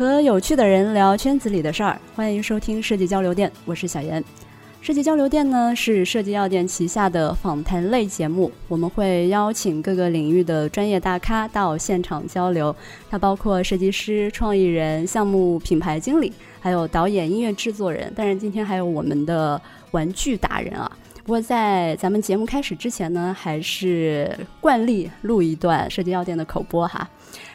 和有趣的人聊圈子里的事儿，欢迎收听设计交流店，我是小严。设计交流店呢是设计药店旗下的访谈类节目，我们会邀请各个领域的专业大咖到现场交流，它包括设计师、创意人、项目品牌经理，还有导演、音乐制作人，当然今天还有我们的玩具达人啊。不过在咱们节目开始之前呢，还是惯例录一段设计药店的口播哈。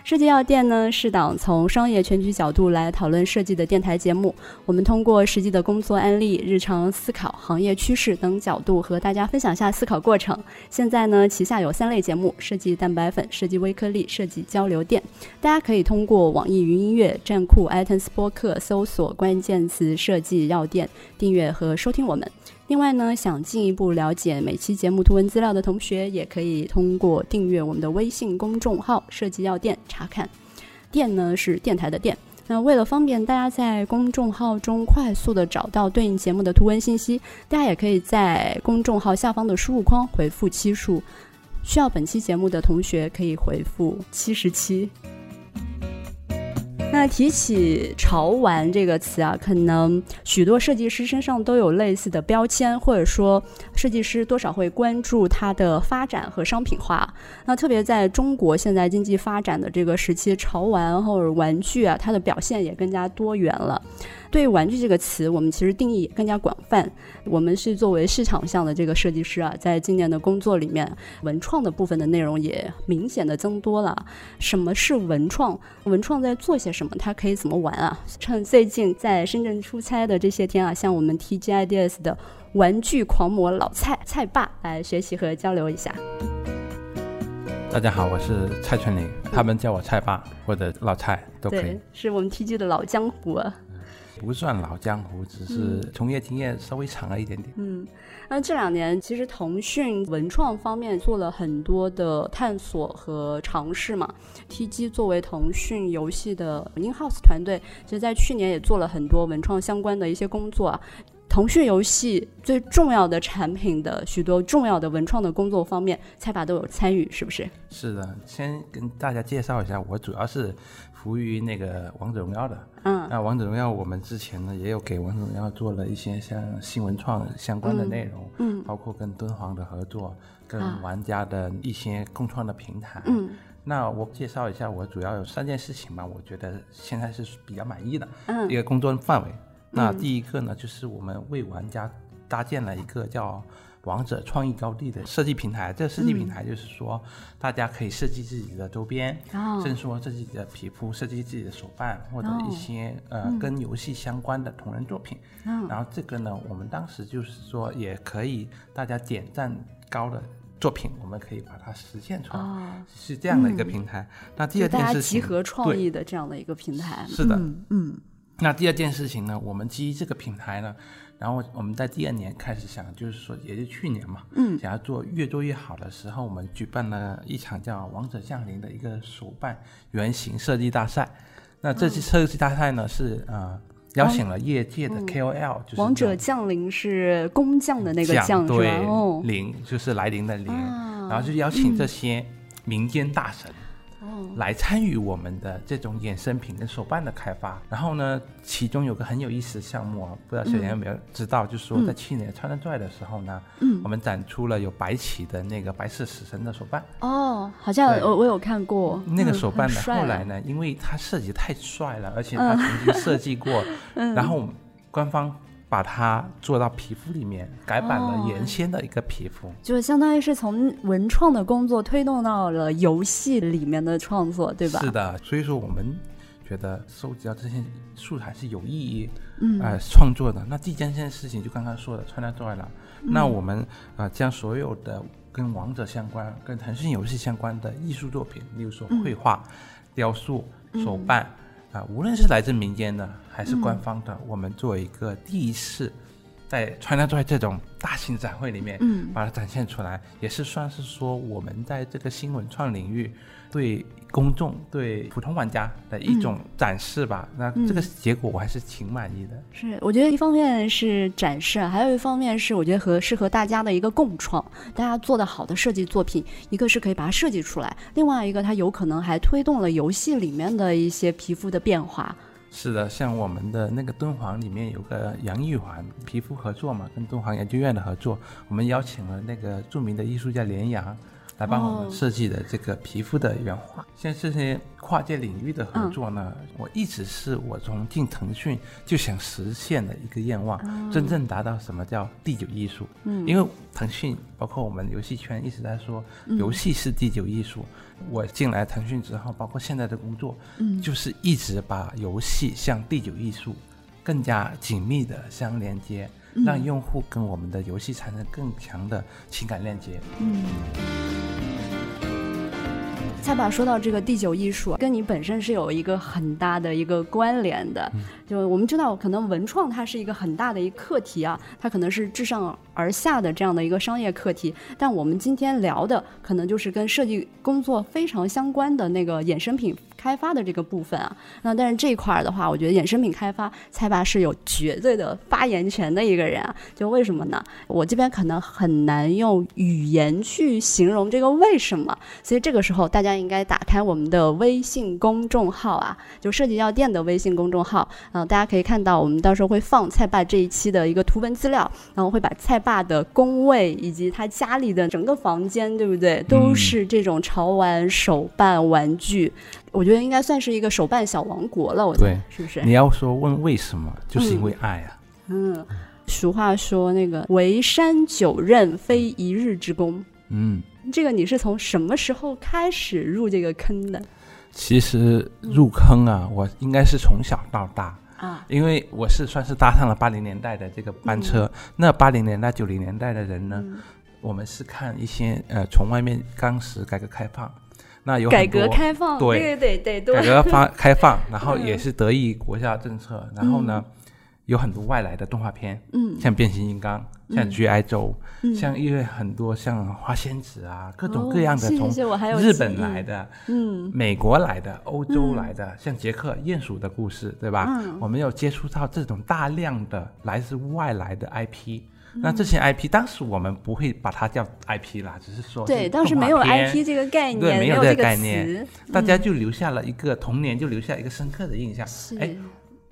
设计药店呢是档从商业全局角度来讨论设计的电台节目。我们通过实际的工作案例、日常思考、行业趋势等角度和大家分享下思考过程。现在呢，旗下有三类节目：设计蛋白粉、设计微颗粒、设计交流电。大家可以通过网易云音乐、站酷、iTunes 播客搜索关键词“设计药店”，订阅和收听我们。另外呢，想进一步了解每期节目图文资料的同学，也可以通过订阅我们的微信公众号“设计药店”查看。店呢是电台的电。那为了方便大家在公众号中快速的找到对应节目的图文信息，大家也可以在公众号下方的输入框回复期数。需要本期节目的同学可以回复七十七。那提起“潮玩”这个词啊，可能许多设计师身上都有类似的标签，或者说设计师多少会关注它的发展和商品化。那特别在中国现在经济发展的这个时期，潮玩或者玩具啊，它的表现也更加多元了。对“玩具”这个词，我们其实定义更加广泛。我们是作为市场上的这个设计师啊，在今年的工作里面，文创的部分的内容也明显的增多了。什么是文创？文创在做些什么？它可以怎么玩啊？趁最近在深圳出差的这些天啊，向我们 TG Ideas 的玩具狂魔老蔡蔡爸来学习和交流一下。大家好，我是蔡春林，他们叫我蔡爸或者老蔡都可以。是我们 TG 的老江湖啊。不算老江湖，只是从业经验稍微长了一点点。嗯，那这两年其实腾讯文创方面做了很多的探索和尝试嘛。TG 作为腾讯游戏的 in-house 团队，其实在去年也做了很多文创相关的一些工作啊。腾讯游戏最重要的产品的许多重要的文创的工作方面，蔡爸都有参与，是不是？是的，先跟大家介绍一下，我主要是服务于那个王者荣耀的。嗯，那王者荣耀我们之前呢也有给王者荣耀做了一些像新闻创相关的内容，嗯，包括跟敦煌的合作，跟玩家的一些共创的平台。嗯，那我介绍一下，我主要有三件事情吧，我觉得现在是比较满意的一个工作范围。那第一个呢，就是我们为玩家搭建了一个叫“王者创意高地”的设计平台。这个设计平台就是说，大家可以设计自己的周边，甚至说自己的皮肤、设计自己的手办，或者一些呃跟游戏相关的同人作品。然后这个呢，我们当时就是说，也可以大家点赞高的作品，我们可以把它实现出来，是这样的一个平台。那第二件事情，集合创意的这样的一个平台。是的，嗯。那第二件事情呢，我们基于这个平台呢，然后我们在第二年开始想，就是说，也就去年嘛，嗯，想要做越做越好的时候，我们举办了一场叫《王者降临》的一个手办原型设计大赛。那这次设计大赛呢，是呃邀请了业界的 KOL，就是王者降临是工匠的那个匠，对，临就是来临的临，然后就邀请这些民间大神。来参与我们的这种衍生品跟手办的开发，然后呢，其中有个很有意思的项目啊，不知道小杨有没有知道，就是说在去年川川拽的时候呢，嗯，我们展出了有白起的那个白色死神的手办。哦，好像我我有看过。那个手办呢。后来呢，因为它设计太帅了，而且它曾经设计过，然后官方。把它做到皮肤里面，改版了原先的一个皮肤，就相当于是从文创的工作推动到了游戏里面的创作，对吧？是的，所以说我们觉得收集到这些素材是有意义，嗯，呃，创作的。那第一件事情就刚刚说的穿戴出来了，那我们啊将所有的跟王者相关、跟腾讯游戏相关的艺术作品，例如说绘画、雕塑、手办。啊，无论是来自民间的还是官方的，我们作为一个第一次在川大在这种大型展会里面，嗯，把它展现出来，也是算是说我们在这个新文创领域对。公众对普通玩家的一种展示吧，那这个结果我还是挺满意的。是，我觉得一方面是展示，还有一方面是我觉得和适合大家的一个共创。大家做的好的设计作品，一个是可以把它设计出来，另外一个它有可能还推动了游戏里面的一些皮肤的变化。是的，像我们的那个敦煌里面有个杨玉环皮肤合作嘛，跟敦煌研究院的合作，我们邀请了那个著名的艺术家连阳。来帮我们设计的这个皮肤的原画，像这些跨界领域的合作呢，我一直是我从进腾讯就想实现的一个愿望，真正达到什么叫第九艺术。嗯，因为腾讯包括我们游戏圈一直在说游戏是第九艺术，我进来腾讯之后，包括现在的工作，嗯，就是一直把游戏向第九艺术更加紧密的相连接。让用户跟我们的游戏产生更强的情感链接。嗯，蔡爸说到这个第九艺术，跟你本身是有一个很大的一个关联的。就我们知道，可能文创它是一个很大的一个课题啊，它可能是自上而下的这样的一个商业课题。但我们今天聊的，可能就是跟设计工作非常相关的那个衍生品。开发的这个部分啊，那但是这一块儿的话，我觉得衍生品开发，蔡爸是有绝对的发言权的一个人啊。就为什么呢？我这边可能很难用语言去形容这个为什么，所以这个时候大家应该打开我们的微信公众号啊，就设计药店的微信公众号，嗯，大家可以看到我们到时候会放蔡爸这一期的一个图文资料，然后会把蔡爸的工位以及他家里的整个房间，对不对，都是这种潮玩手办玩具。我觉得应该算是一个手办小王国了，我对，是不是？你要说问为什么，就是因为爱啊。嗯，俗话说那个“为山九仞，非一日之功”。嗯，这个你是从什么时候开始入这个坑的？其实入坑啊，我应该是从小到大啊，因为我是算是搭上了八零年代的这个班车。那八零年代、九零年代的人呢，我们是看一些呃，从外面当时改革开放。那有改革开放，对对对对，改革发 开放，然后也是得益国家政策，然后呢，有很多外来的动画片，嗯，像变形金刚，像 G.I. 周，像因为很多像花仙子啊，各种各样的从日本来的，嗯，美国来的，欧洲来的，像杰克鼹鼠的故事，对吧？我们有接触到这种大量的来自外来的 IP。那这些 IP 当时我们不会把它叫 IP 啦，只是说对，当时没有 IP 这个概念，对，没有这个概念，大家就留下了一个童年，就留下一个深刻的印象。哎，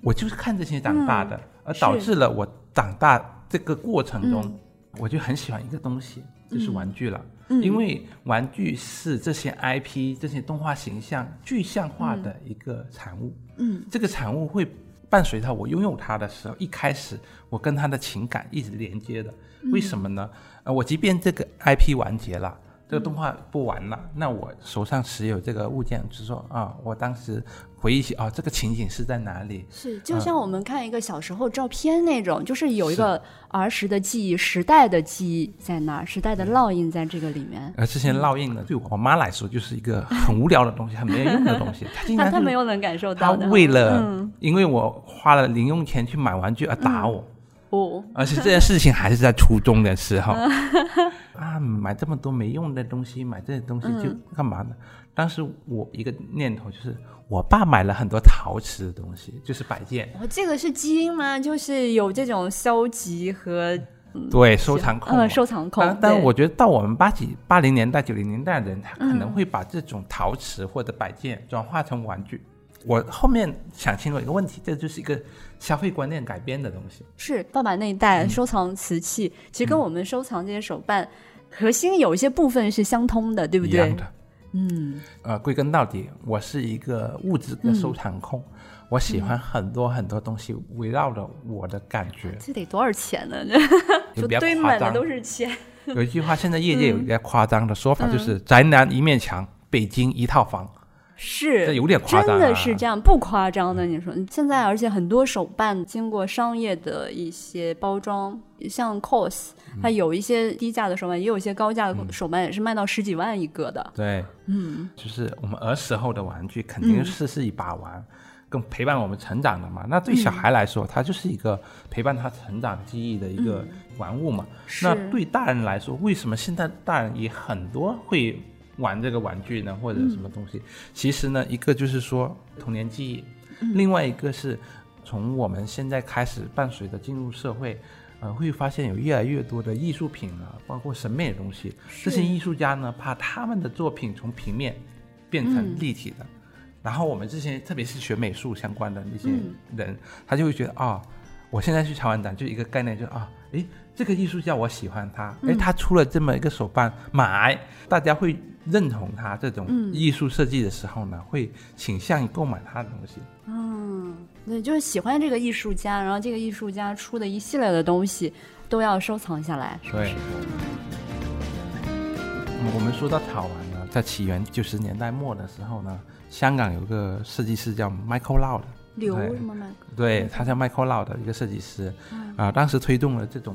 我就是看这些长大的，而导致了我长大这个过程中，我就很喜欢一个东西，就是玩具了。因为玩具是这些 IP、这些动画形象具象化的一个产物。嗯，这个产物会。伴随着我拥有它的时候，一开始我跟他的情感一直连接的，为什么呢？呃，我即便这个 IP 完结了，这个动画不玩了，那我手上持有这个物件，就是说啊，我当时。回忆起啊，这个情景是在哪里？是就像我们看一个小时候照片那种，就是有一个儿时的记忆、时代的记忆在那儿，时代的烙印在这个里面。而这些烙印呢，对我妈来说就是一个很无聊的东西，很没有用的东西。她她没有能感受到。她为了因为我花了零用钱去买玩具而打我。哦。而且这件事情还是在初中的时候。啊，买这么多没用的东西，买这些东西就干嘛呢？当时我一个念头就是，我爸买了很多陶瓷的东西，就是摆件。哦，这个是基因吗？就是有这种收集和对收藏控，嗯，收藏控。但我觉得到我们八几八零年代、九零年代的人，他可能会把这种陶瓷或者摆件转化成玩具。我后面想清楚一个问题，这就是一个消费观念改变的东西。是爸爸那一代收藏瓷器，其实跟我们收藏这些手办核心有一些部分是相通的，对不对？一样的嗯，呃，归根到底，我是一个物质的收藏控，我喜欢很多很多东西围绕着我的感觉。这得多少钱呢？就 堆满的都是钱。有一句话，现在业界有一个夸张的说法，就是“宅男一面墙，北京一套房”。是，这有点夸张，真的是这样，不夸张的。你说现在，而且很多手办经过商业的一些包装，像 cos，它有一些低价的手办，也有一些高价的手办，也是卖到十几万一个的。对，嗯，就是我们儿时候的玩具，肯定是是一把玩，更陪伴我们成长的嘛。那对小孩来说，它就是一个陪伴他成长记忆的一个玩物嘛。那对大人来说，为什么现在大人也很多会？玩这个玩具呢，或者什么东西？其实呢，一个就是说童年记忆，另外一个是从我们现在开始伴随着进入社会，呃，会发现有越来越多的艺术品啊，包括审美的东西。这些艺术家呢，把他们的作品从平面变成立体的，然后我们这些特别是学美术相关的那些人，他就会觉得啊，我现在去潮玩展就一个概念，就啊，诶，这个艺术家我喜欢他，诶，他出了这么一个手办，买，大家会认同他这种艺术设计的时候呢，会倾向于购买他的东西。嗯，对，就是喜欢这个艺术家，然后这个艺术家出的一系列的东西都要收藏下来。对。我们说到草玩呢，在起源九十年代末的时候呢，香港有个设计师叫 Michael Lau 的，刘什么对，他叫 Michael Lau 的一个设计师，啊，当时推动了这种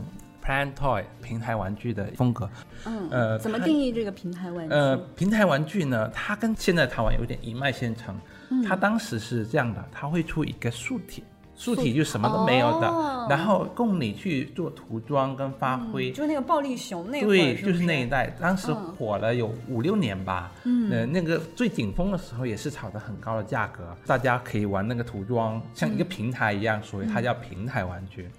Plan Toy 平台玩具的风格。嗯，呃，怎么定义这个平台玩具？呃，平台玩具呢，它跟现在台湾有点一脉相承。它当时是这样的，它会出一个素体。素体就什么都没有的，然后供你去做涂装跟发挥，就那个暴力熊那对，就是那一代，当时火了有五六年吧，嗯，那个最顶峰的时候也是炒的很高的价格，大家可以玩那个涂装，像一个平台一样，所以它叫平台玩具。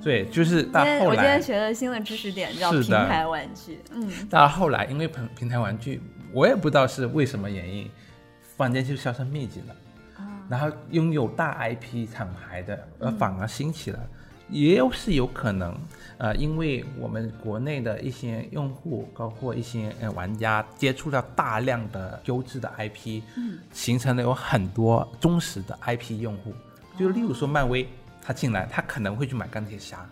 对，就是到后来，我今天学了新的知识点，叫平台玩具。嗯，到后来因为平平台玩具，我也不知道是为什么原因，突然间就销声匿迹了。然后拥有大 IP 厂牌的，而反而兴起了，也有是有可能，呃，因为我们国内的一些用户，包括一些呃玩家，接触到大量的优质的 IP，嗯，形成了有很多忠实的 IP 用户，就例如说漫威，他进来，他可能会去买钢铁侠。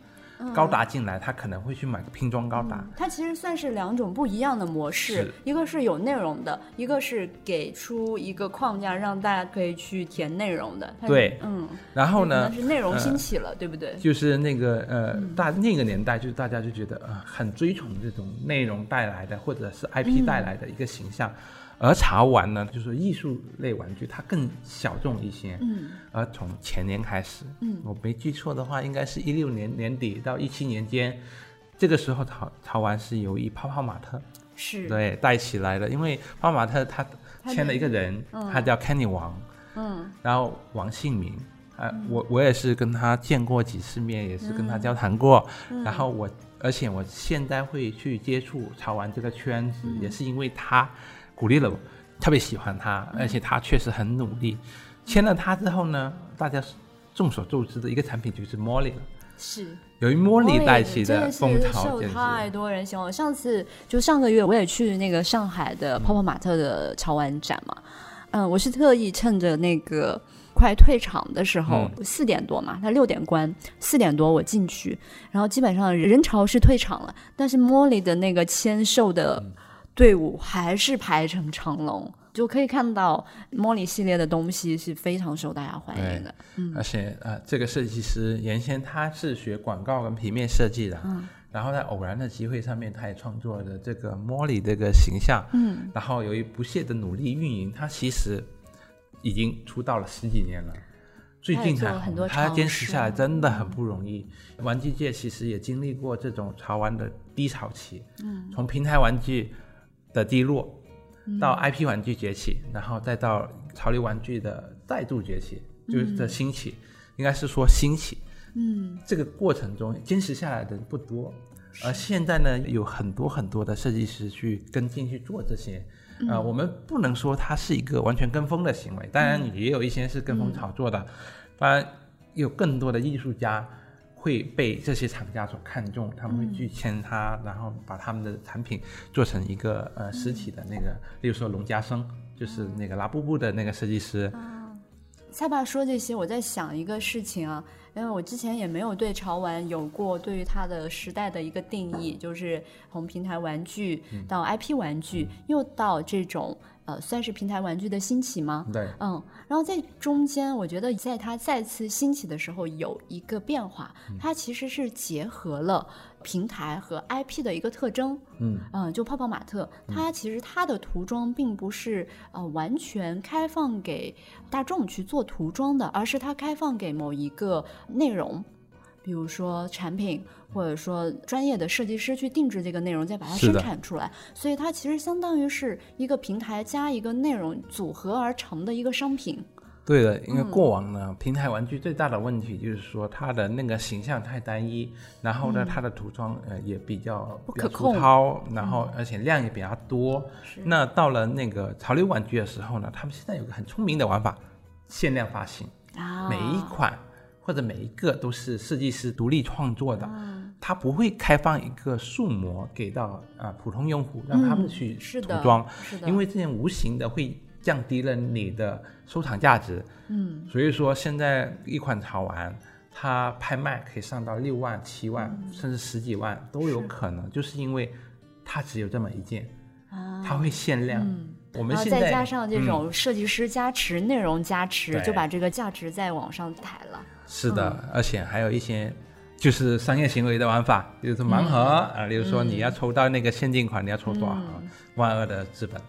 高达进来，他可能会去买个拼装高达。它其实算是两种不一样的模式，一个是有内容的，一个是给出一个框架让大家可以去填内容的。对，嗯。然后呢？是内容兴起了，对不对？就是那个呃，大那个年代，就是大家就觉得呃，很追崇这种内容带来的，或者是 IP 带来的一个形象。而潮玩呢，就是艺术类玩具，它更小众一些。嗯，而从前年开始，嗯，我没记错的话，应该是一六年年底到一七年间，这个时候潮潮玩是由一泡泡玛特是。对带起来的，因为泡泡玛特他签了一个人，他叫 Kenny 王，嗯，然后王姓名，啊，我我也是跟他见过几次面，也是跟他交谈过，然后我而且我现在会去接触潮玩这个圈子，也是因为他。鼓励了我，特别喜欢他，而且他确实很努力。签了他之后呢，大家众所周知的一个产品就是 Molly 了。是，由于 Molly 带起的风潮，太多人喜欢。上次就上个月我也去那个上海的泡泡玛特的潮玩展嘛，嗯，我是特意趁着那个快退场的时候，四点多嘛，他六点关，四点多我进去，然后基本上人潮是退场了，但是 Molly 的那个签售的。队伍还是排成长龙，就可以看到莫里系列的东西是非常受大家欢迎的。嗯，而且呃，这个设计师原先他是学广告跟平面设计的，嗯，然后在偶然的机会上面，他也创作了这个莫里这个形象，嗯，然后由于不懈的努力运营，他其实已经出道了十几年了，最近才红，他坚持下来真的很不容易。玩具界其实也经历过这种潮玩的低潮期，嗯，从平台玩具。的低落，到 IP 玩具崛起，然后再到潮流玩具的再度崛起，就是这兴起，应该是说兴起。嗯，这个过程中坚持下来的人不多，而现在呢，有很多很多的设计师去跟进去做这些。啊，我们不能说它是一个完全跟风的行为，当然也有一些是跟风炒作的，当然有更多的艺术家。会被这些厂家所看中，他们会去签他，然后把他们的产品做成一个呃实体的那个，例如说龙家生，就是那个拉布布的那个设计师。蔡爸说这些，我在想一个事情啊，因为我之前也没有对潮玩有过对于它的时代的一个定义，就是从平台玩具到 IP 玩具，又到这种。呃，算是平台玩具的兴起吗？对，嗯，然后在中间，我觉得在它再次兴起的时候，有一个变化，它其实是结合了平台和 IP 的一个特征。嗯嗯，就泡泡玛特，它其实它的涂装并不是呃完全开放给大众去做涂装的，而是它开放给某一个内容。比如说产品，或者说专业的设计师去定制这个内容，再把它生产出来，所以它其实相当于是一个平台加一个内容组合而成的一个商品。对的，因为过往呢，平台玩具最大的问题就是说它的那个形象太单一，然后呢，它的涂装呃也比较不可控，然后而且量也比较多。那到了那个潮流玩具的时候呢，他们现在有个很聪明的玩法，限量发行，每一款或者每一个都是设计师独立创作的，他不会开放一个数模给到啊普通用户让他们去涂装，因为这样无形的会。降低了你的收藏价值，嗯，所以说现在一款潮玩，它拍卖可以上到六万、七万，甚至十几万都有可能，就是因为它只有这么一件，啊，它会限量。我们现在再加上这种设计师加持、内容加持，就把这个价值再往上抬了。是的，而且还有一些就是商业行为的玩法，比如说盲盒啊，例如说你要抽到那个限定款，你要抽多少盒？万恶的资本。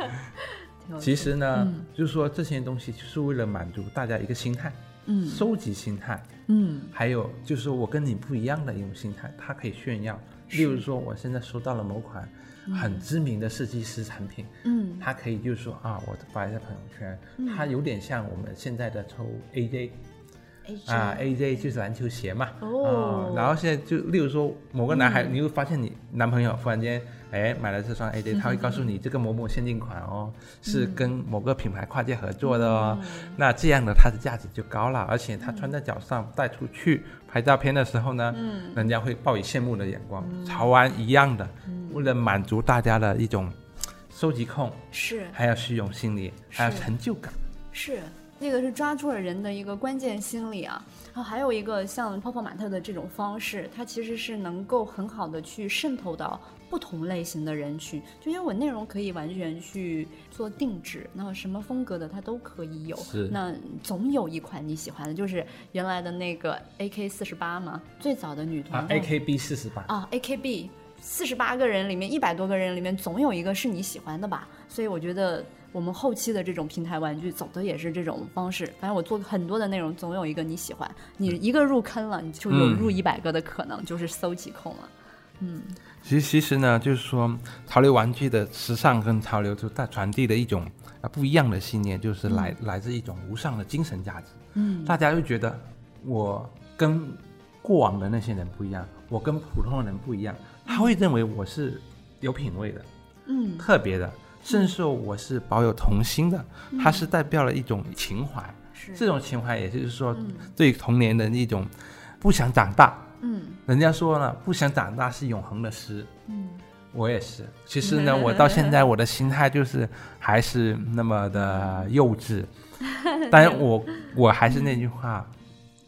其实呢，就是说这些东西就是为了满足大家一个心态，嗯，收集心态，嗯，还有就是说我跟你不一样的一种心态，它可以炫耀。例如说，我现在收到了某款很知名的设计师产品，嗯，它可以就是说啊，我发一下朋友圈，它有点像我们现在的抽 AJ。啊，AJ 就是篮球鞋嘛，哦，然后现在就例如说某个男孩，你会发现你男朋友忽然间哎买了这双 AJ，他会告诉你这个某某限定款哦，是跟某个品牌跨界合作的哦，那这样的它的价值就高了，而且他穿在脚上带出去拍照片的时候呢，嗯，人家会报以羡慕的眼光。潮玩一样的，为了满足大家的一种收集控是，还有虚荣心理，还有成就感。是。那个是抓住了人的一个关键心理啊，然后还有一个像泡泡玛特的这种方式，它其实是能够很好的去渗透到不同类型的人群，就因为我内容可以完全去做定制，那什么风格的它都可以有。那总有一款你喜欢的，就是原来的那个 AK 四十八嘛，最早的女团。啊，AKB 四十八。啊，AKB 四十八个人里面，一百多个人里面，总有一个是你喜欢的吧？所以我觉得。我们后期的这种平台玩具走的也是这种方式，反正我做很多的内容，总有一个你喜欢，你一个入坑了，你就有入一百个的可能，就是搜集控了。嗯，其实其实呢，就是说潮流玩具的时尚跟潮流就带传递的一种啊不一样的信念，就是来来自一种无上的精神价值。嗯，大家就觉得我跟过往的那些人不一样，我跟普通人不一样，他会认为我是有品位的，嗯，特别的。甚至说我是保有童心的，它是代表了一种情怀，这种情怀也就是说对童年的一种不想长大。嗯，人家说了，不想长大是永恒的诗。嗯，我也是。其实呢，我到现在我的心态就是还是那么的幼稚。但是我我还是那句话，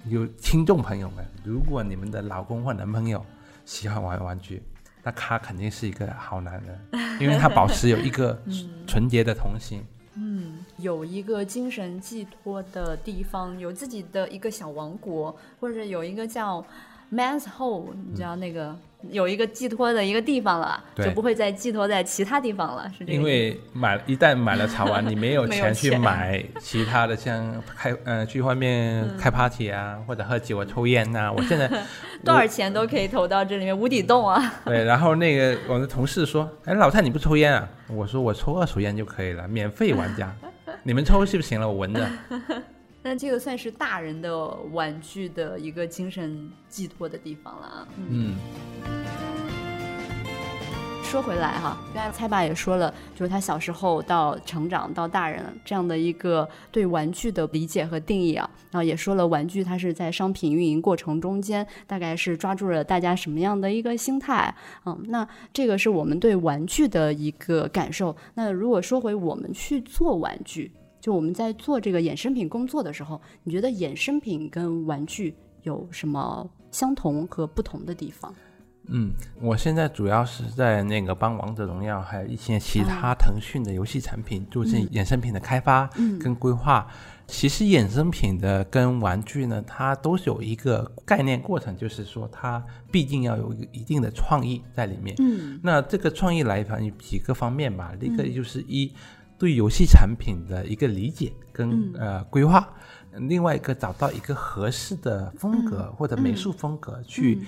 有听众朋友们，如果你们的老公或男朋友喜欢玩玩具。那他肯定是一个好男人，因为他保持有一个 纯洁的童心，嗯，有一个精神寄托的地方，有自己的一个小王国，或者有一个叫 Man's Hole，你知道那个。有一个寄托的一个地方了，就不会再寄托在其他地方了，是这样。因为买一旦买了茶玩，你没有钱去买其他的，像开呃 去外面开 party 啊，或者喝酒啊、抽烟呐。我现在多少钱都可以投到这里面无底洞啊。对，然后那个我的同事说：“哎，老蔡你不抽烟啊？”我说：“我抽二手烟就可以了，免费玩家，你们抽是不是行了，我闻着。”那这个算是大人的玩具的一个精神寄托的地方了啊。嗯。说回来哈，刚才蔡爸也说了，就是他小时候到成长到大人这样的一个对玩具的理解和定义啊，然后也说了玩具它是在商品运营过程中间，大概是抓住了大家什么样的一个心态。嗯，那这个是我们对玩具的一个感受。那如果说回我们去做玩具。就我们在做这个衍生品工作的时候，你觉得衍生品跟玩具有什么相同和不同的地方？嗯，我现在主要是在那个帮王者荣耀还有一些其他腾讯的游戏产品做这衍生品的开发跟规划。其实衍生品的跟玩具呢，它都是有一个概念过程，就是说它毕竟要有一定的创意在里面。嗯，那这个创意来源于几个方面吧，一个就是一。对游戏产品的一个理解跟呃规划，另外一个找到一个合适的风格或者美术风格去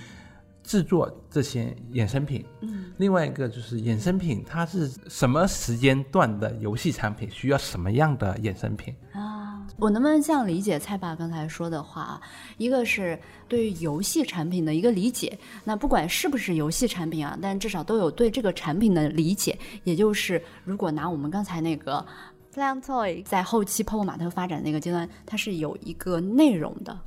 制作这些衍生品。嗯，另外一个就是衍生品它是什么时间段的游戏产品需要什么样的衍生品啊？我能不能这样理解蔡爸刚才说的话？一个是对于游戏产品的一个理解，那不管是不是游戏产品啊，但至少都有对这个产品的理解。也就是如果拿我们刚才那个 Plan Toy 在后期泡泡玛特发展那个阶段，它是有一个内容的。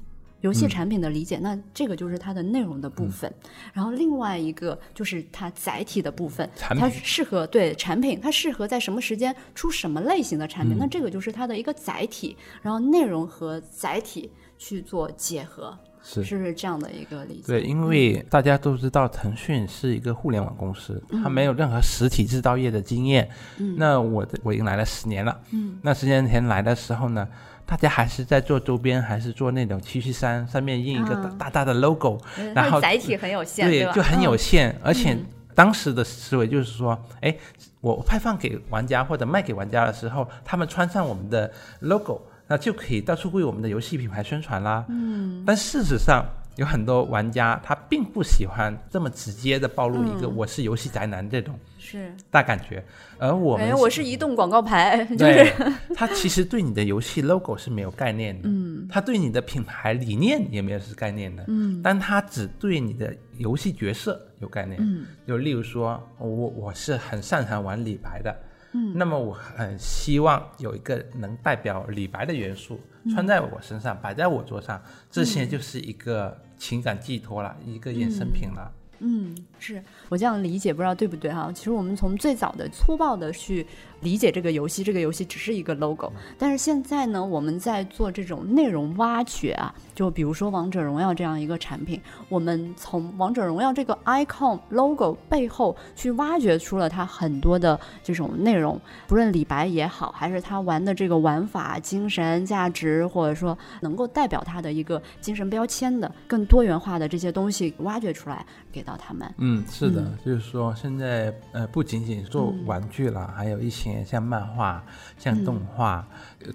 游戏产品的理解，那这个就是它的内容的部分。然后另外一个就是它载体的部分，它适合对产品，它适合在什么时间出什么类型的产品，那这个就是它的一个载体。然后内容和载体去做结合，是是不是这样的一个理解？对，因为大家都知道腾讯是一个互联网公司，它没有任何实体制造业的经验。嗯，那我我已经来了十年了。嗯，那十年前来的时候呢？大家还是在做周边，还是做那种 T 恤衫，上面印一个大大的 logo，然后载体很有限，对，就很有限。而且当时的思维就是说，哎，我派放给玩家或者卖给玩家的时候，他们穿上我们的 logo，那就可以到处为我们的游戏品牌宣传啦。嗯，但事实上。有很多玩家他并不喜欢这么直接的暴露一个我是游戏宅男这种是。大感觉，而我们我是移动广告牌，就是，他其实对你的游戏 logo 是没有概念的，嗯，他对你的品牌理念也没有是概念的，嗯，但他只对你的游戏角色有概念，嗯，就例如说我我是很擅长玩李白的。嗯。那么我很希望有一个能代表李白的元素穿在我身上，摆在我桌上，这些就是一个情感寄托了，一个衍生品了。嗯，是我这样理解，不知道对不对哈？其实我们从最早的粗暴的去。理解这个游戏，这个游戏只是一个 logo，但是现在呢，我们在做这种内容挖掘啊，就比如说王者荣耀这样一个产品，我们从王者荣耀这个 icon logo 背后去挖掘出了它很多的这种内容，不论李白也好，还是他玩的这个玩法、精神价值，或者说能够代表他的一个精神标签的更多元化的这些东西挖掘出来给到他们。嗯，是的，就是说现在呃不仅仅做玩具了，还有一些。像漫画、像动画、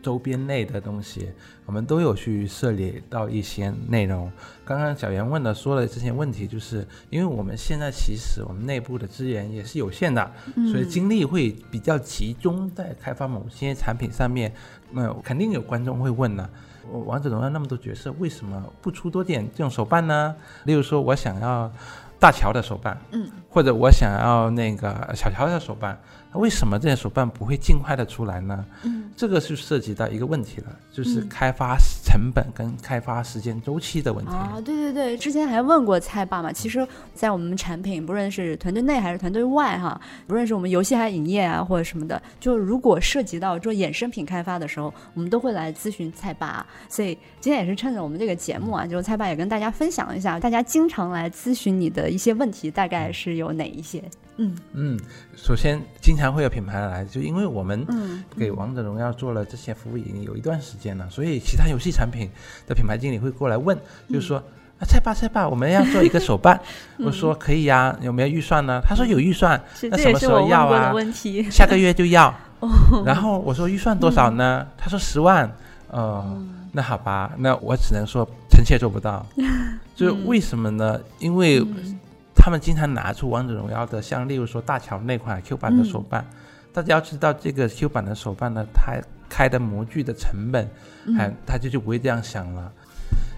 周边类的东西，我们都有去涉猎到一些内容。刚刚小袁问的说的这些问题，就是因为我们现在其实我们内部的资源也是有限的，所以精力会比较集中在开发某些产品上面。那肯定有观众会问呢，王者荣耀那么多角色，为什么不出多点这种手办呢？例如说我想要大乔的手办，嗯，或者我想要那个小乔的手办。为什么这些手办不会尽快的出来呢？嗯，这个是涉及到一个问题了，就是开发成本跟开发时间周期的问题。啊，对对对，之前还问过蔡爸嘛。其实，在我们产品，不论是团队内还是团队外，哈，不论是我们游戏还是影业啊，或者什么的，就如果涉及到做衍生品开发的时候，我们都会来咨询蔡爸。所以今天也是趁着我们这个节目啊，就是蔡爸也跟大家分享一下，大家经常来咨询你的一些问题，大概是有哪一些？嗯嗯，首先经常会有品牌来，就因为我们给王者荣耀做了这些服务已经有一段时间了，所以其他游戏产品的品牌经理会过来问，就是说啊，菜爸菜爸，我们要做一个手办，我说可以呀，有没有预算呢？他说有预算，那什么时候要啊？下个月就要。然后我说预算多少呢？他说十万。哦，那好吧，那我只能说臣妾做不到。就为什么呢？因为。他们经常拿出王者荣耀的，像例如说大乔那款 Q 版的手办，大家要知道这个 Q 版的手办呢，它开的模具的成本，还大家就不会这样想了，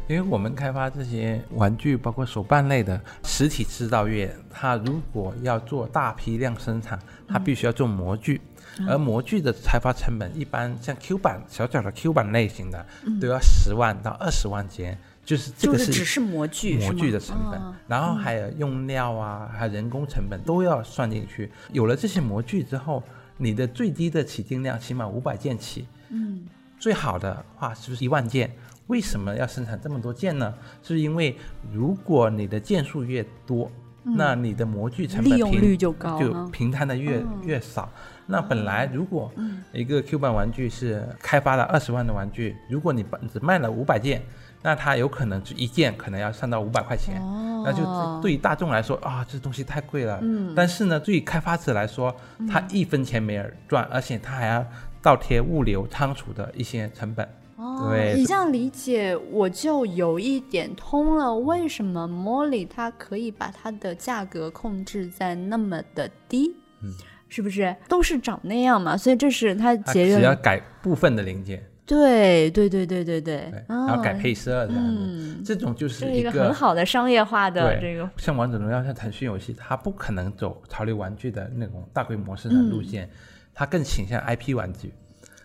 因为我们开发这些玩具，包括手办类的实体制造业，它如果要做大批量生产，它必须要做模具，而模具的开发成本一般像 Q 版小小的 Q 版类型的，都要十万到二十万间。就是这个是只是模具模具的成本，然后还有用料啊，还有人工成本都要算进去。有了这些模具之后，你的最低的起订量起码五百件起，嗯，最好的话是不是一万件？为什么要生产这么多件呢？是因为如果你的件数越多，那你的模具成本利用率就高，就平摊的越越少。那本来如果一个 Q 版玩具是开发了二十万的玩具，如果你只卖了五百件。那它有可能就一件可能要上到五百块钱，那就对于大众来说啊，这东西太贵了。嗯。但是呢，对于开发者来说，他一分钱没人赚，而且他还要倒贴物流仓储的一些成本。哦。对。你这样理解，我就有一点通了。为什么 Molly 它可以把它的价格控制在那么的低？嗯。是不是都是长那样嘛？所以这是它节约。只要改部分的零件。对对对对对对，然后改配色这样子，这种就是一个很好的商业化的这个。像王者荣耀、像腾讯游戏，它不可能走潮流玩具的那种大规模生产路线，它更倾向 IP 玩具。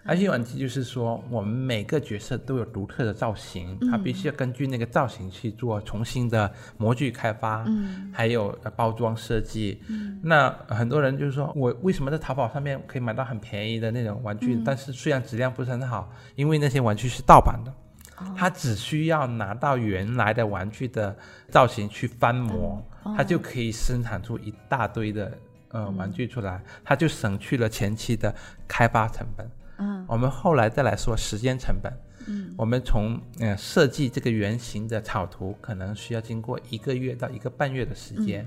IP 玩具就是说，我们每个角色都有独特的造型，它必须要根据那个造型去做重新的模具开发，还有包装设计。那很多人就是说我为什么在淘宝上面可以买到很便宜的那种玩具，但是虽然质量不是很好，因为那些玩具是盗版的，它只需要拿到原来的玩具的造型去翻模，它就可以生产出一大堆的呃玩具出来，它就省去了前期的开发成本。嗯，我们后来再来说时间成本。嗯，我们从呃设计这个原型的草图，可能需要经过一个月到一个半月的时间，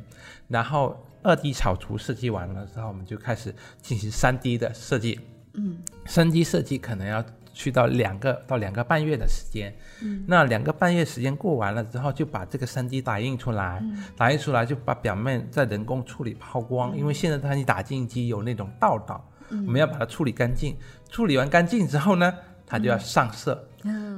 然后二 D 草图设计完了之后，我们就开始进行三 D 的设计。嗯，三 D 设计可能要去到两个到两个半月的时间。嗯，那两个半月时间过完了之后，就把这个三 D 打印出来，打印出来就把表面再人工处理抛光，因为现在它你打印机有那种道道。我们要把它处理干净，处理完干净之后呢，它就要上色。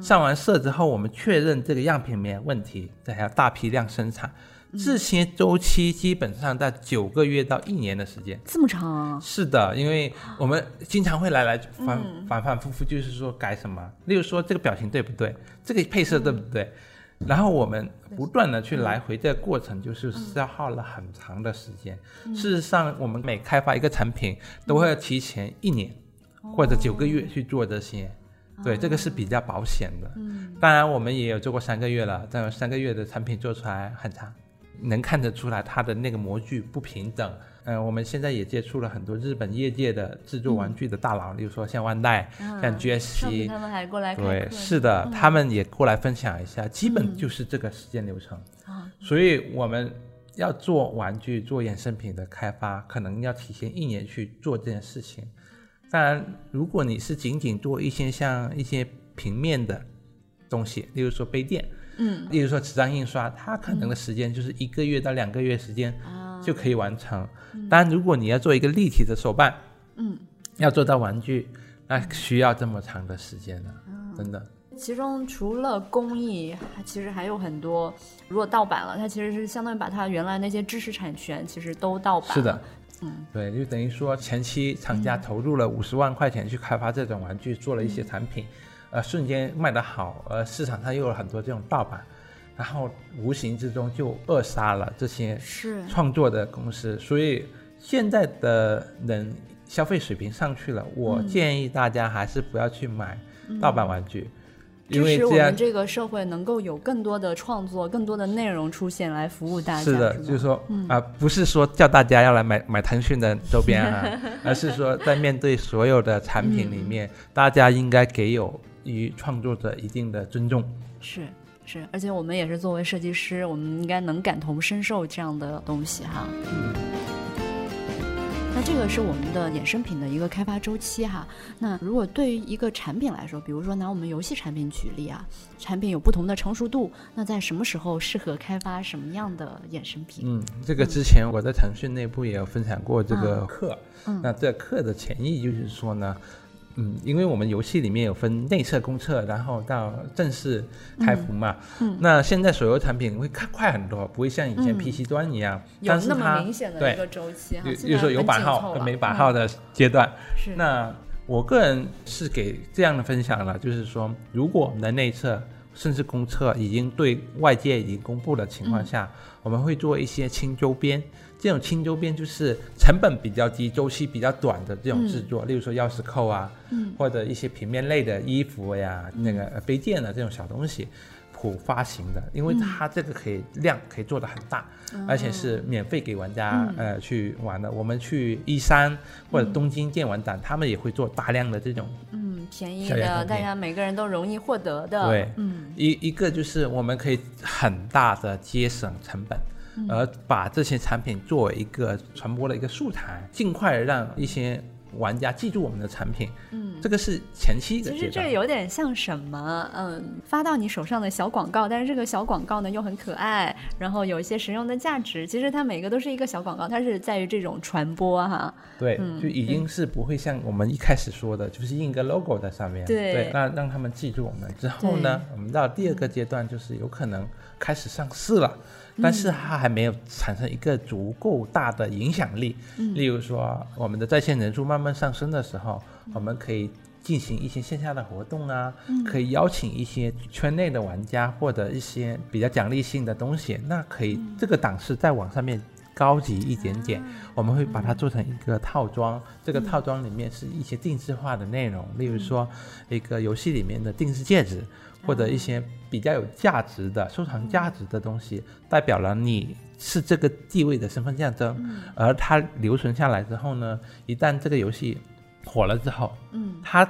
上完色之后，我们确认这个样品没有问题，这还要大批量生产。这些周期基本上在九个月到一年的时间。这么长啊？是的，因为我们经常会来来反反反复复，就是说改什么，例如说这个表情对不对，这个配色对不对。然后我们不断的去来回这个过程，就是消耗了很长的时间。事实上，我们每开发一个产品，都会提前一年或者九个月去做这些。对，这个是比较保险的。嗯当然，我们也有做过三个月了，但三个月的产品做出来很差，能看得出来它的那个模具不平等。嗯，我们现在也接触了很多日本业界的制作玩具的大佬，比如说像万代、像 GSC，他们还过来对，是的，他们也过来分享一下，基本就是这个时间流程。所以我们要做玩具、做衍生品的开发，可能要提前一年去做这件事情。当然，如果你是仅仅做一些像一些平面的东西，例如说杯垫，嗯，例如说纸张印刷，它可能的时间就是一个月到两个月时间。就可以完成。当然如果你要做一个立体的手办，嗯，要做到玩具，那需要这么长的时间呢？真的。其中除了工艺，其实还有很多。如果盗版了，它其实是相当于把它原来那些知识产权其实都盗版。是的，嗯，对，就等于说前期厂家投入了五十万块钱去开发这种玩具，做了一些产品，呃，瞬间卖得好，呃，市场上又有很多这种盗版。然后无形之中就扼杀了这些创作的公司，所以现在的人消费水平上去了，我建议大家还是不要去买盗版玩具，因为我们这个社会能够有更多的创作、更多的内容出现来服务大家。是的，就是说啊，不是说叫大家要来买买腾讯的周边啊，而是说在面对所有的产品里面，大家应该给有于创作者一定的尊重。是。是，而且我们也是作为设计师，我们应该能感同身受这样的东西哈。嗯，那这个是我们的衍生品的一个开发周期哈。那如果对于一个产品来说，比如说拿我们游戏产品举例啊，产品有不同的成熟度，那在什么时候适合开发什么样的衍生品？嗯，这个之前我在腾讯内部也有分享过这个课。嗯，那这课的潜意就是说呢。嗯，因为我们游戏里面有分内测、公测，然后到正式开服嘛。嗯。那现在手游产品会快快很多，不会像以前 PC 端一样，有那么明显的一个周期哈。比如说有版号跟没版号的阶段。是。那我个人是给这样的分享了，就是说，如果我们的内测甚至公测已经对外界已经公布的情况下，我们会做一些轻周边。这种轻周边就是成本比较低、周期比较短的这种制作，例如说钥匙扣啊，或者一些平面类的衣服呀、那个杯垫的这种小东西，普发行的，因为它这个可以量可以做的很大，而且是免费给玩家呃去玩的。我们去一山或者东京电玩展，他们也会做大量的这种嗯便宜的，大家每个人都容易获得的。对，嗯，一一个就是我们可以很大的节省成本。而把这些产品作为一个传播的一个素材，尽快让一些玩家记住我们的产品。嗯，这个是前期的。其实这有点像什么？嗯，发到你手上的小广告，但是这个小广告呢又很可爱，然后有一些实用的价值。其实它每个都是一个小广告，它是在于这种传播哈。对，就已经是不会像我们一开始说的，就是印个 logo 在上面，对，那让他们记住我们。之后呢，我们到第二个阶段，就是有可能开始上市了。但是它还没有产生一个足够大的影响力。例如说，我们的在线人数慢慢上升的时候，我们可以进行一些线下的活动啊，可以邀请一些圈内的玩家或者一些比较奖励性的东西。那可以这个档次再往上面高级一点点，我们会把它做成一个套装。这个套装里面是一些定制化的内容，例如说一个游戏里面的定制戒指。或者一些比较有价值的收藏价值的东西，代表了你是这个地位的身份象征。而它留存下来之后呢，一旦这个游戏火了之后，嗯，它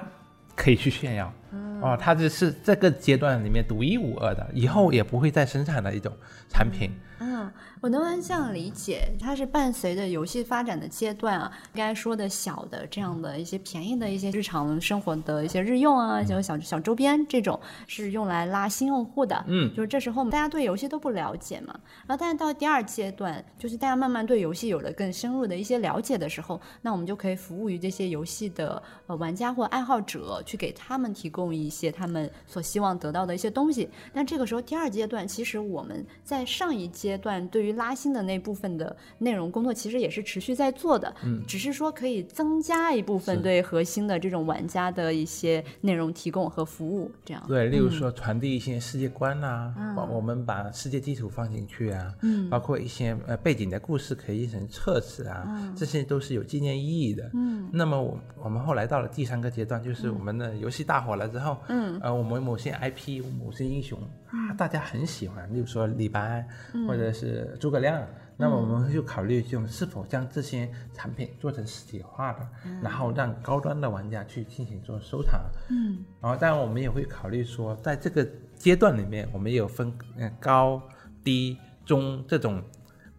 可以去炫耀。哦，它就是这个阶段里面独一无二的，以后也不会再生产的一种产品。嗯，我能不能这样理解？它是伴随着游戏发展的阶段啊，刚才说的小的这样的一些便宜的一些日常生活的一些日用啊，就小小周边这种，是用来拉新用户的。嗯，就是这时候大家对游戏都不了解嘛，然后但是到第二阶段，就是大家慢慢对游戏有了更深入的一些了解的时候，那我们就可以服务于这些游戏的呃玩家或爱好者，去给他们提供一些他们所希望得到的一些东西。但这个时候第二阶段，其实我们在上一阶。段对于拉新的那部分的内容工作，其实也是持续在做的，嗯，只是说可以增加一部分对核心的这种玩家的一些内容提供和服务，这样。对，例如说传递一些世界观呐，我们把世界地图放进去啊，嗯，包括一些呃背景的故事可以印成册子啊，这些都是有纪念意义的，嗯，那么我我们后来到了第三个阶段，就是我们的游戏大火了之后，嗯，呃，我们某些 IP、某些英雄啊，大家很喜欢，例如说李白或者。是诸葛亮，那么我们就考虑就是否将这些产品做成实体化的，然后让高端的玩家去进行做收藏。嗯，然后当然我们也会考虑说，在这个阶段里面，我们也有分高、低、中这种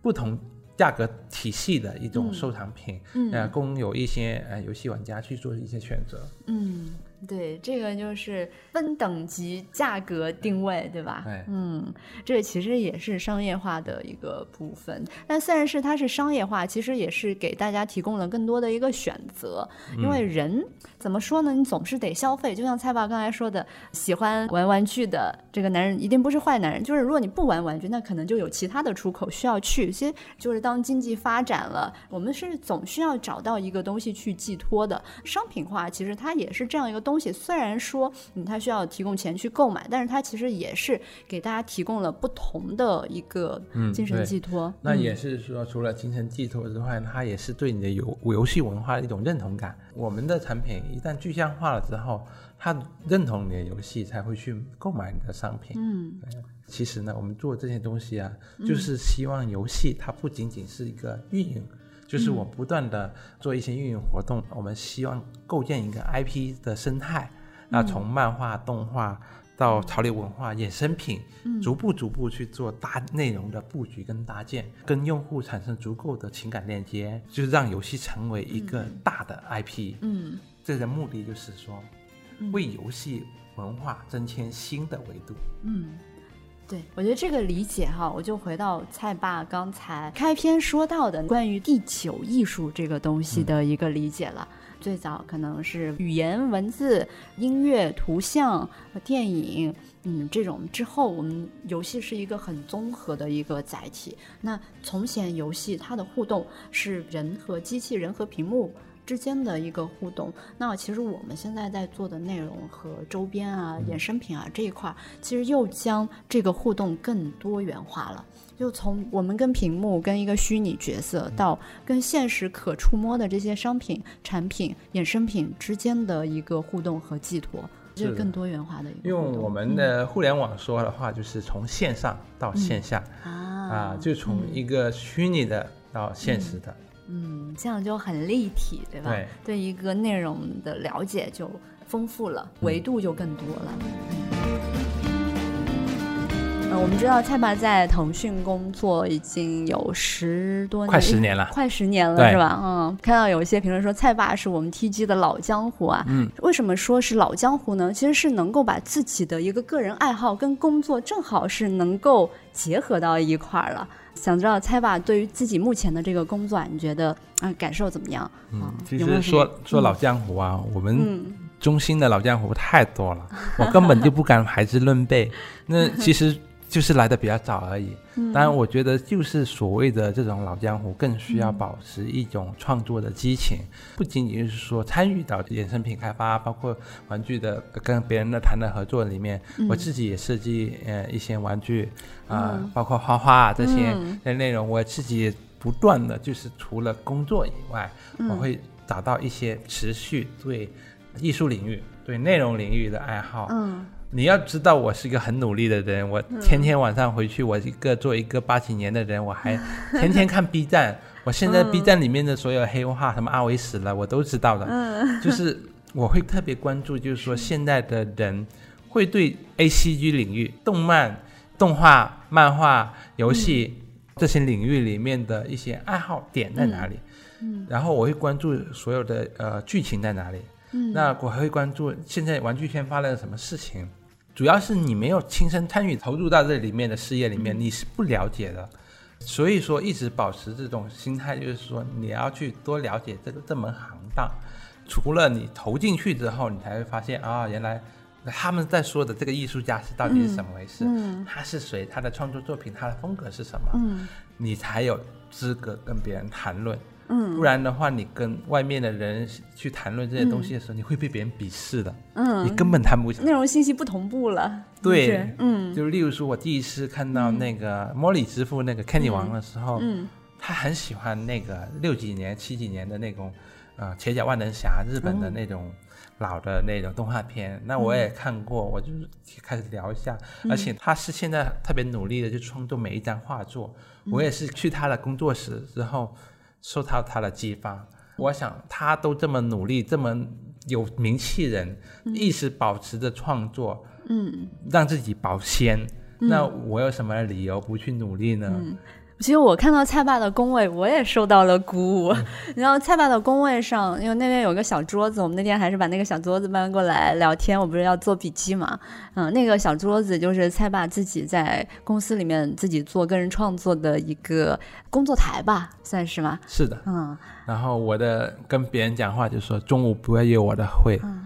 不同价格体系的一种收藏品，呃，供有一些呃游戏玩家去做一些选择。嗯。对，这个就是分等级价格定位，对吧？嗯，这其实也是商业化的一个部分。但虽然是它是商业化，其实也是给大家提供了更多的一个选择。因为人怎么说呢？你总是得消费。就像蔡爸刚才说的，喜欢玩玩具的这个男人一定不是坏男人。就是如果你不玩玩具，那可能就有其他的出口需要去。其实就是当经济发展了，我们是总需要找到一个东西去寄托的。商品化其实它也是这样一个东。东西虽然说，嗯，它需要提供钱去购买，但是它其实也是给大家提供了不同的一个精神寄托。那也是说，除了精神寄托之外，它也是对你的游游戏文化的一种认同感。我们的产品一旦具象化了之后，他认同你的游戏，才会去购买你的商品。嗯，其实呢，我们做这些东西啊，就是希望游戏它不仅仅是一个运营。就是我不断的做一些运营活动，我们希望构建一个 IP 的生态，那从漫画、动画到潮流文化衍生品，逐步逐步去做搭内容的布局跟搭建，跟用户产生足够的情感链接，就是让游戏成为一个大的 IP。嗯，这个目的就是说，为游戏文化增添新的维度。嗯。对，我觉得这个理解哈，我就回到蔡爸刚才开篇说到的关于第九艺术这个东西的一个理解了。最早可能是语言、文字、音乐、图像、电影，嗯，这种之后，我们游戏是一个很综合的一个载体。那从前游戏它的互动是人和机器人和屏幕。之间的一个互动，那其实我们现在在做的内容和周边啊、衍生品啊这一块，其实又将这个互动更多元化了。就从我们跟屏幕、跟一个虚拟角色，到跟现实可触摸的这些商品、产品、衍生品之间的一个互动和寄托，就是更多元化的。用我们的互联网说的话，就是从线上到线下啊，就从一个虚拟的到现实的。嗯，这样就很立体，对吧？对，对一个内容的了解就丰富了，维度就更多了。嗯，我们知道蔡爸在腾讯工作已经有十多年，快十年了，快十年了，是吧？嗯，看到有一些评论说蔡爸是我们 TG 的老江湖啊。嗯，为什么说是老江湖呢？其实是能够把自己的一个个人爱好跟工作正好是能够结合到一块儿了。想知道蔡爸对于自己目前的这个工作，你觉得啊感受怎么样？嗯，其实说说老江湖啊，我们中心的老江湖太多了，我根本就不敢排之论辈。那其实就是来的比较早而已。当然，我觉得就是所谓的这种老江湖，更需要保持一种创作的激情，不仅仅是说参与到衍生品开发，包括玩具的跟别人的谈的合作里面，我自己也设计呃一些玩具啊，包括画画这些的内容，我自己不断的就是除了工作以外，我会找到一些持续对艺术领域、对内容领域的爱好。你要知道，我是一个很努力的人。我天天晚上回去，我一个做一个八几年的人，我还 天天看 B 站。我现在 B 站里面的所有黑话，什么阿伟死了，我都知道的。就是我会特别关注，就是说现在的人 会对 A C G 领域、动漫、动画、漫画、游戏这些领域里面的一些爱好点在哪里。然后我会关注所有的呃剧情在哪里。那我还会关注现在玩具圈发生了什么事情。主要是你没有亲身参与投入到这里面的事业里面，你是不了解的。所以说，一直保持这种心态，就是说你要去多了解这个这门行当。除了你投进去之后，你才会发现啊，原来他们在说的这个艺术家是到底是怎么回事？他是谁？他的创作作品，他的风格是什么？你才有资格跟别人谈论。嗯，不然的话，你跟外面的人去谈论这些东西的时候，你会被别人鄙视的。嗯，你根本谈不起。内容信息不同步了。对，嗯，就是例如说，我第一次看到那个《莫里之父》那个 Kenny 王的时候，嗯，他很喜欢那个六几年、七几年的那种，呃，铁甲万能侠日本的那种老的那种动画片。那我也看过，我就是开始聊一下。而且他是现在特别努力的去创作每一张画作。我也是去他的工作室之后。受到他的激发，我想他都这么努力，这么有名气人，一直保持着创作，嗯，让自己保鲜，那我有什么理由不去努力呢？其实我看到蔡爸的工位，我也受到了鼓舞。然后蔡爸的工位上，因为那边有个小桌子，我们那天还是把那个小桌子搬过来聊天。我不是要做笔记嘛，嗯，那个小桌子就是蔡爸自己在公司里面自己做个人创作的一个工作台吧，算是吗？是的，嗯。然后我的跟别人讲话就说中午不要约我的会。嗯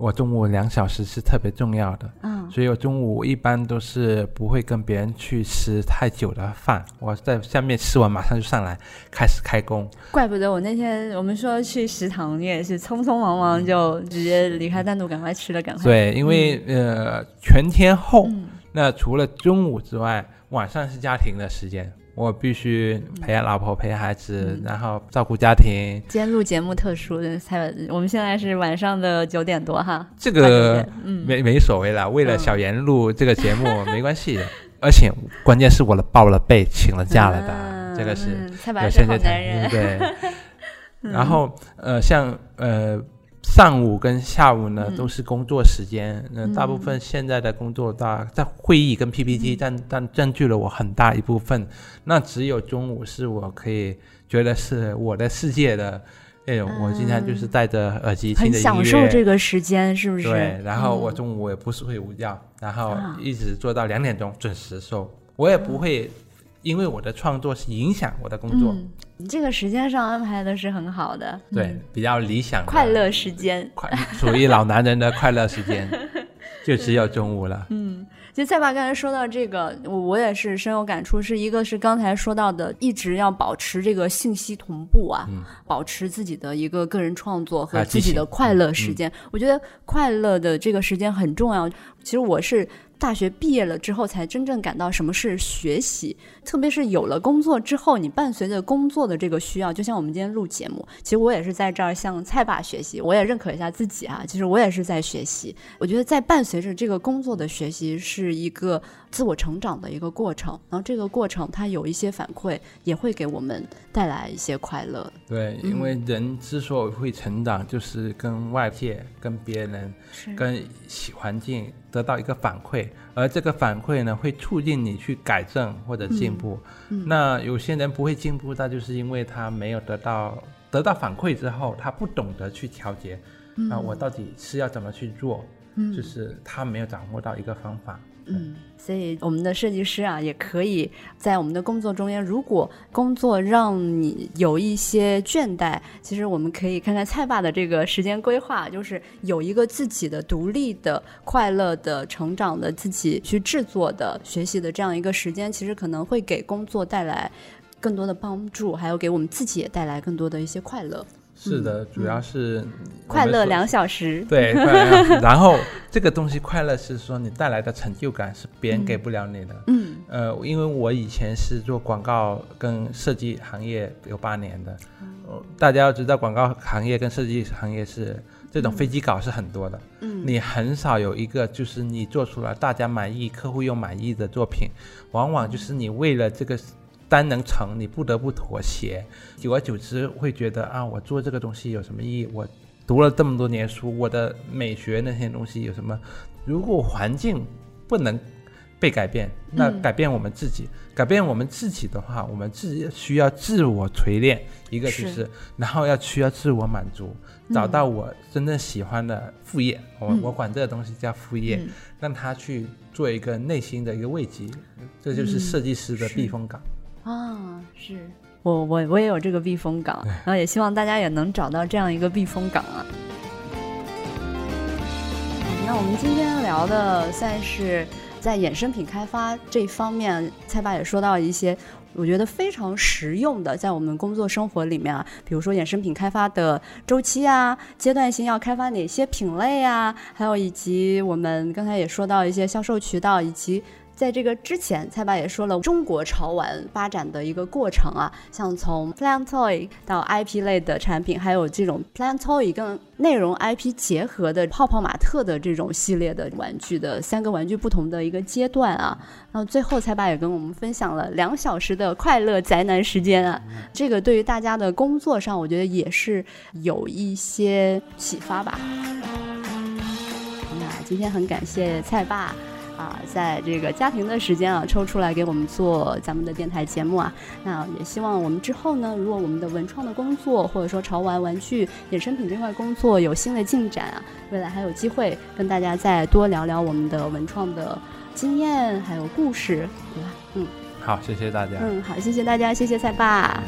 我中午两小时是特别重要的，嗯，所以我中午一般都是不会跟别人去吃太久的饭。我在下面吃完马上就上来开始开工。怪不得我那天我们说去食堂，你也是匆匆忙忙就直接离开单独赶快吃了，赶快。对，因为呃全天候，那除了中午之外，晚上是家庭的时间。我必须陪老婆陪孩子，然后照顾家庭。今天录节目特殊，才我们现在是晚上的九点多哈。这个没没所谓了，为了小严录这个节目没关系。而且关键是我的报了备，请了假了的，这个是有现在男人对。然后呃，像呃。上午跟下午呢都是工作时间，嗯，大部分现在的工作大在会议跟 PPT 占占占据了我很大一部分，那只有中午是我可以觉得是我的世界的哎呦，我经常就是戴着耳机听着音乐，享受这个时间是不是？对，然后我中午也不是会午觉，然后一直做到两点钟准时收，我也不会。因为我的创作是影响我的工作，你这个时间上安排的是很好的，对，比较理想，快乐时间，快属于老男人的快乐时间，就只有中午了。嗯，其实蔡爸刚才说到这个，我我也是深有感触，是一个是刚才说到的，一直要保持这个信息同步啊，保持自己的一个个人创作和自己的快乐时间，我觉得快乐的这个时间很重要。其实我是。大学毕业了之后，才真正感到什么是学习。特别是有了工作之后，你伴随着工作的这个需要，就像我们今天录节目，其实我也是在这儿向蔡爸学习。我也认可一下自己啊，其实我也是在学习。我觉得在伴随着这个工作的学习，是一个自我成长的一个过程。然后这个过程它有一些反馈，也会给我们带来一些快乐。对，因为人之所以会成长，就是跟外界、跟别人、跟环境得到一个反馈。而这个反馈呢，会促进你去改正或者进步。那有些人不会进步，那就是因为他没有得到得到反馈之后，他不懂得去调节。啊，我到底是要怎么去做？就是他没有掌握到一个方法。嗯，所以我们的设计师啊，也可以在我们的工作中间，如果工作让你有一些倦怠，其实我们可以看看菜爸的这个时间规划，就是有一个自己的独立的、快乐的、成长的、自己去制作的、学习的这样一个时间，其实可能会给工作带来更多的帮助，还有给我们自己也带来更多的一些快乐。是的，主要是 快乐两小时。对，然后这个东西快乐是说你带来的成就感是别人给不了你的。嗯，呃，因为我以前是做广告跟设计行业有八年的，大家要知道广告行业跟设计行业是这种飞机稿是很多的。嗯，你很少有一个就是你做出来大家满意、客户又满意的作品，往往就是你为了这个。单能成，你不得不妥协，久而久之会觉得啊，我做这个东西有什么意义？我读了这么多年书，我的美学那些东西有什么？如果环境不能被改变，那改变我们自己，改变我们自己的话，我们自己需要自我锤炼，一个就是，然后要需要自我满足，找到我真正喜欢的副业，我我管这个东西叫副业，让他去做一个内心的一个慰藉，这就是设计师的避风港。啊，是我我我也有这个避风港，然后也希望大家也能找到这样一个避风港啊。那我们今天聊的算是在衍生品开发这方面，蔡爸也说到一些我觉得非常实用的，在我们工作生活里面啊，比如说衍生品开发的周期啊，阶段性要开发哪些品类啊，还有以及我们刚才也说到一些销售渠道以及。在这个之前，蔡爸也说了中国潮玩发展的一个过程啊，像从 Plan Toy 到 IP 类的产品，还有这种 Plan Toy 跟内容 IP 结合的泡泡玛特的这种系列的玩具的三个玩具不同的一个阶段啊。然后最后，蔡爸也跟我们分享了两小时的快乐宅男时间啊，这个对于大家的工作上，我觉得也是有一些启发吧。那今天很感谢蔡爸。啊，在这个家庭的时间啊，抽出来给我们做咱们的电台节目啊，那也希望我们之后呢，如果我们的文创的工作，或者说潮玩玩具衍生品这块工作有新的进展啊，未来还有机会跟大家再多聊聊我们的文创的经验还有故事，对吧？嗯，好，谢谢大家。嗯，好，谢谢大家，谢谢菜爸。